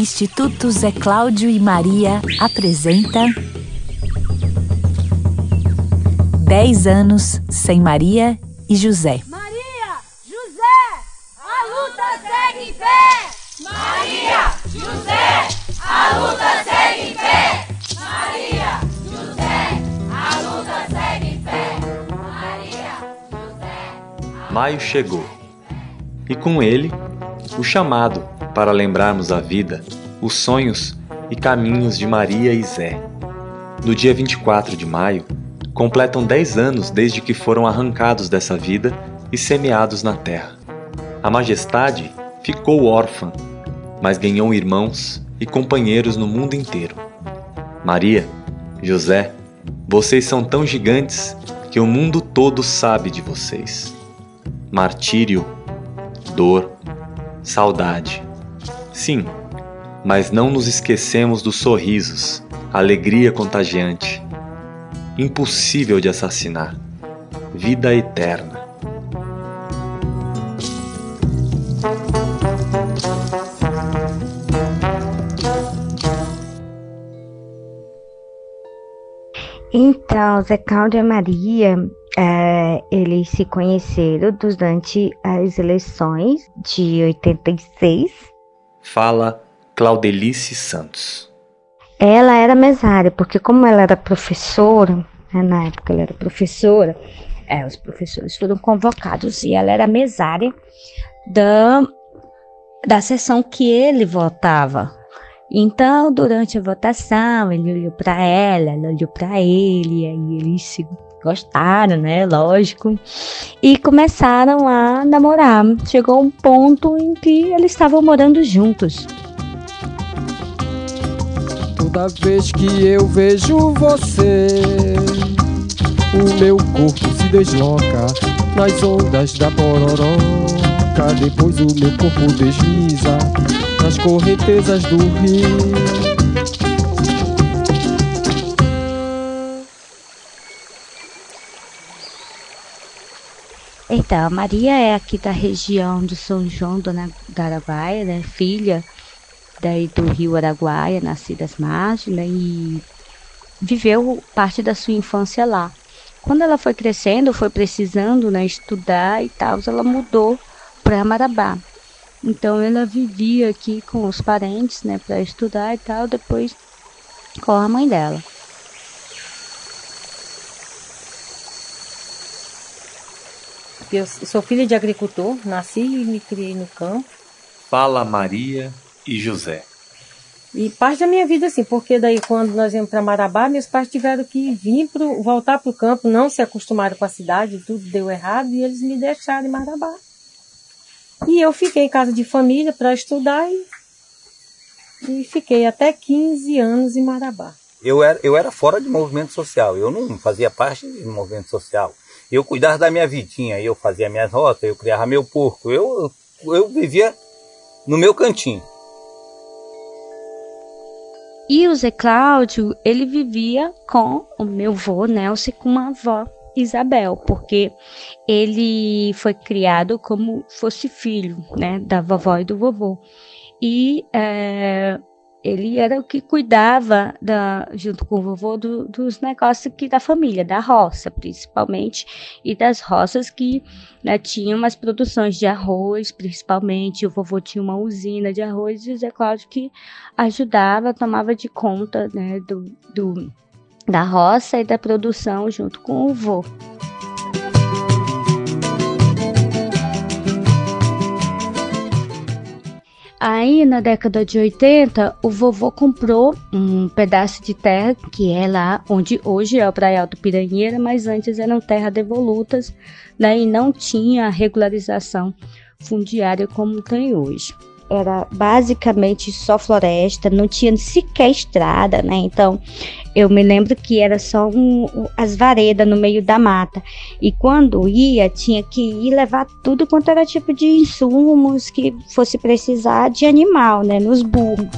Instituto Zé Cláudio e Maria apresenta 10 anos sem Maria e José. Maria, José, a luta segue em pé! Maria, José, a luta segue em pé! Maria, José, a luta segue em pé! Maria, José. Maio chegou. E com ele, o chamado para lembrarmos a vida, os sonhos e caminhos de Maria e Zé. No dia 24 de maio, completam 10 anos desde que foram arrancados dessa vida e semeados na terra. A majestade ficou órfã, mas ganhou irmãos e companheiros no mundo inteiro. Maria, José, vocês são tão gigantes que o mundo todo sabe de vocês. Martírio, dor, saudade. Sim, mas não nos esquecemos dos sorrisos, alegria contagiante, impossível de assassinar, vida eterna. Então, Zé Cláudio e Maria, é, eles se conheceram durante as eleições de 86. Fala Claudelice Santos. Ela era mesária, porque como ela era professora, né, na época ela era professora, é, os professores foram convocados e ela era mesária da, da sessão que ele votava. Então, durante a votação, ele olhou para ela, ela olhou para ele, aí eles se gostaram, né? Lógico. E começaram a namorar. Chegou um ponto em que eles estavam morando juntos. Toda vez que eu vejo você, o meu corpo se desloca nas ondas da pororoca. Depois o meu corpo desliza nas correntezas do rio. Então, a Maria é aqui da região do São João do Araguaia, né? Filha daí do Rio Araguaia, nascida às margens, né? E viveu parte da sua infância lá. Quando ela foi crescendo, foi precisando, né, estudar e tal, ela mudou para Marabá. Então ela vivia aqui com os parentes, né, para estudar e tal, depois com a mãe dela. Eu sou filha de agricultor, nasci e me criei no campo. Fala Maria e José. E parte da minha vida, assim, porque daí quando nós íamos para Marabá, meus pais tiveram que vir pro, voltar para o campo, não se acostumaram com a cidade, tudo deu errado e eles me deixaram em Marabá. E eu fiquei em casa de família para estudar e, e fiquei até 15 anos em Marabá. Eu era, eu era fora de movimento social, eu não fazia parte de movimento social. Eu cuidava da minha vidinha, eu fazia minhas rotas, eu criava meu porco, eu, eu vivia no meu cantinho. E o Zé Cláudio, ele vivia com o meu avô Nelson com uma avó Isabel, porque ele foi criado como fosse filho, né, da vovó e do vovô. E é, ele era o que cuidava, da, junto com o vovô, do, dos negócios aqui da família, da roça, principalmente, e das roças que né, tinham as produções de arroz, principalmente. O vovô tinha uma usina de arroz e o Zé Cláudio que ajudava, tomava de conta né, do, do, da roça e da produção junto com o vô. Aí, na década de 80, o vovô comprou um pedaço de terra, que é lá onde hoje é o Praia do Piranheira, mas antes eram terras devolutas, né, e não tinha regularização fundiária como tem hoje era basicamente só floresta, não tinha sequer estrada, né? Então eu me lembro que era só um, as varedas no meio da mata. E quando ia, tinha que ir levar tudo quanto era tipo de insumos que fosse precisar de animal, né? Nos burros.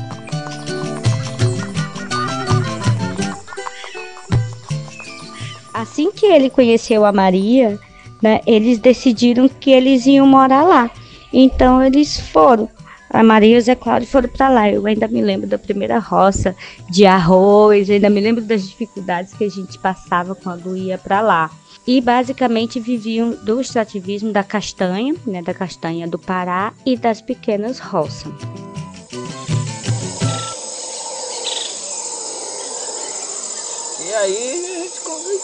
Assim que ele conheceu a Maria, né, eles decidiram que eles iam morar lá. Então eles foram a Maria e o Zé Cláudio foram para lá. Eu ainda me lembro da primeira roça de arroz, ainda me lembro das dificuldades que a gente passava quando ia para lá. E basicamente viviam do extrativismo da castanha, né, da castanha do Pará e das pequenas roças. E aí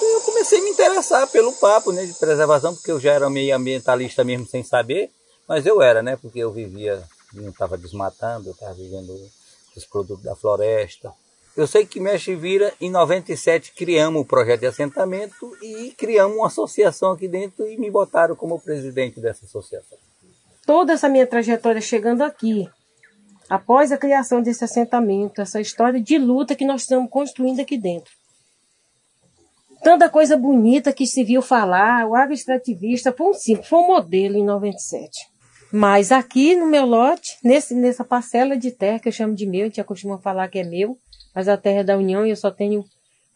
eu comecei a me interessar pelo papo né, de preservação, porque eu já era meio ambientalista mesmo sem saber, mas eu era, né? Porque eu vivia, não estava desmatando, eu estava vivendo os produtos da floresta. Eu sei que Mexe Vira, em 97, criamos o projeto de assentamento e criamos uma associação aqui dentro e me botaram como presidente dessa associação. Toda essa minha trajetória chegando aqui, após a criação desse assentamento, essa história de luta que nós estamos construindo aqui dentro tanta coisa bonita que se viu falar, o agroextrativista foi um simples, foi um modelo em 97. Mas aqui no meu lote, nesse, nessa parcela de terra que eu chamo de meu, a gente costuma falar que é meu, mas a terra é da União e eu só tenho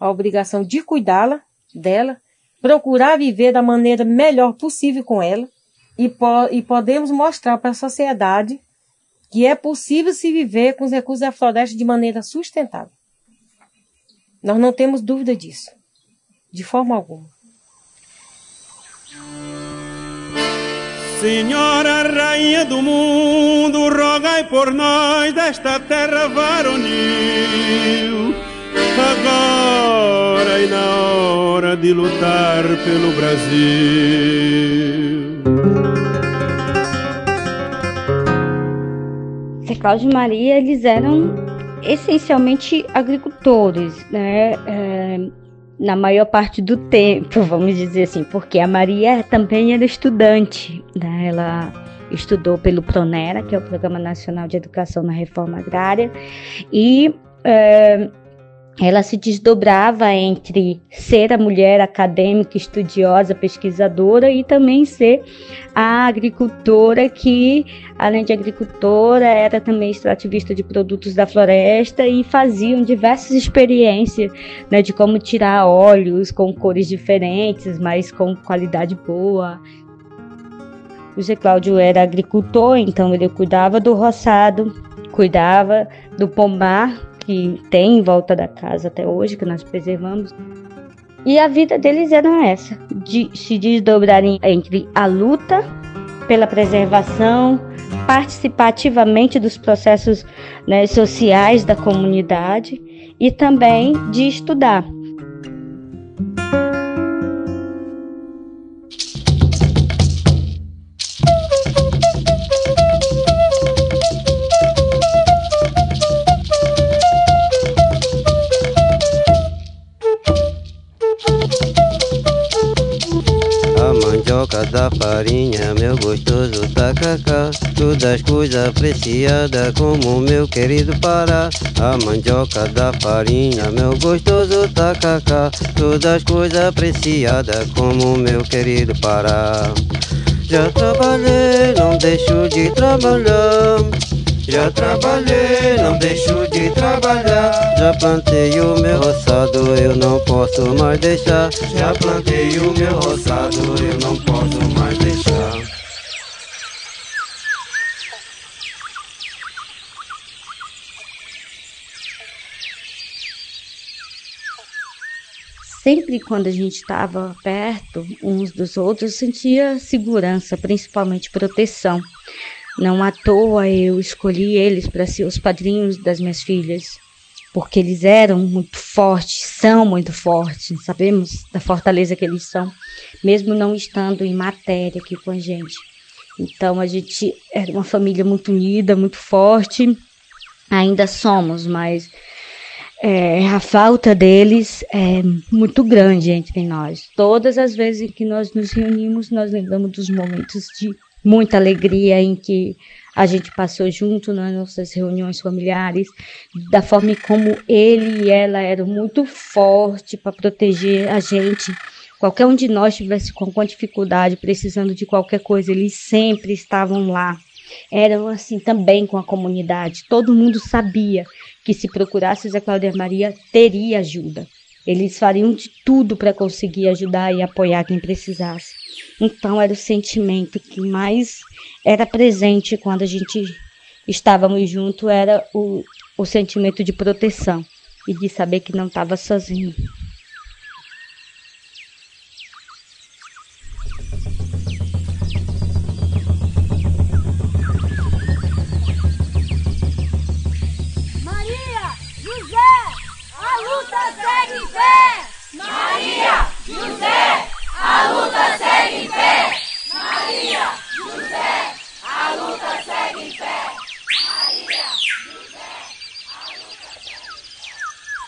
a obrigação de cuidá-la, dela, procurar viver da maneira melhor possível com ela e, po e podemos mostrar para a sociedade que é possível se viver com os recursos da floresta de maneira sustentável. Nós não temos dúvida disso de forma alguma. Senhora Rainha do Mundo, rogai por nós desta terra varonil. Agora e na hora de lutar pelo Brasil. Zé Cláudio e Maria, eles eram essencialmente agricultores, né? É, na maior parte do tempo, vamos dizer assim, porque a Maria também era estudante, né? Ela estudou pelo Pronera, que é o Programa Nacional de Educação na Reforma Agrária, e é, ela se desdobrava entre ser a mulher acadêmica, estudiosa, pesquisadora e também ser a agricultora que, além de agricultora, era também extrativista de produtos da floresta e faziam diversas experiências né, de como tirar óleos com cores diferentes, mas com qualidade boa. O Zé Cláudio era agricultor, então ele cuidava do roçado, cuidava do pomar que tem em volta da casa até hoje, que nós preservamos. E a vida deles era essa, de se desdobrarem entre a luta pela preservação, participativamente dos processos né, sociais da comunidade e também de estudar. Farinha, meu gostoso tacacá. Todas as coisas apreciadas como meu querido Pará. A mandioca da farinha, meu gostoso tacacá. Todas as coisas apreciadas como meu querido Pará. Já trabalhei, não deixo de trabalhar. Já trabalhei, não deixo de trabalhar. Já plantei o meu roçado, eu não posso mais deixar. Já plantei o meu roçado, eu não posso mais deixar. sempre quando a gente estava perto uns dos outros, sentia segurança, principalmente proteção. Não à toa eu escolhi eles para ser os padrinhos das minhas filhas, porque eles eram muito fortes, são muito fortes, sabemos da fortaleza que eles são, mesmo não estando em matéria aqui com a gente. Então a gente era uma família muito unida, muito forte, ainda somos, mas é, a falta deles é muito grande entre nós. Todas as vezes que nós nos reunimos, nós lembramos dos momentos de muita alegria em que a gente passou junto nas nossas reuniões familiares, da forma como ele e ela eram muito fortes para proteger a gente. Qualquer um de nós tivesse com alguma dificuldade, precisando de qualquer coisa, eles sempre estavam lá. Eram assim também com a comunidade. Todo mundo sabia que se procurasse Zé Cláudia Maria, teria ajuda. Eles fariam de tudo para conseguir ajudar e apoiar quem precisasse. Então era o sentimento que mais era presente quando a gente estávamos juntos era o, o sentimento de proteção e de saber que não estava sozinho.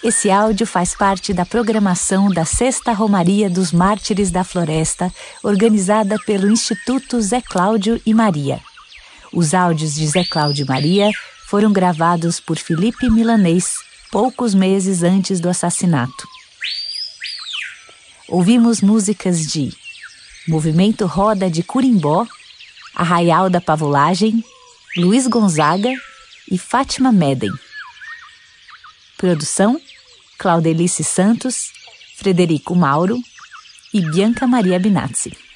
Esse áudio faz parte da programação da Sexta Romaria dos Mártires da Floresta, organizada pelo Instituto Zé Cláudio e Maria. Os áudios de Zé Cláudio e Maria foram gravados por Felipe Milanês poucos meses antes do assassinato. Ouvimos músicas de Movimento Roda de Curimbó, Arraial da Pavulagem, Luiz Gonzaga e Fátima Meden. Produção: Claudelice Santos, Frederico Mauro e Bianca Maria Binazzi.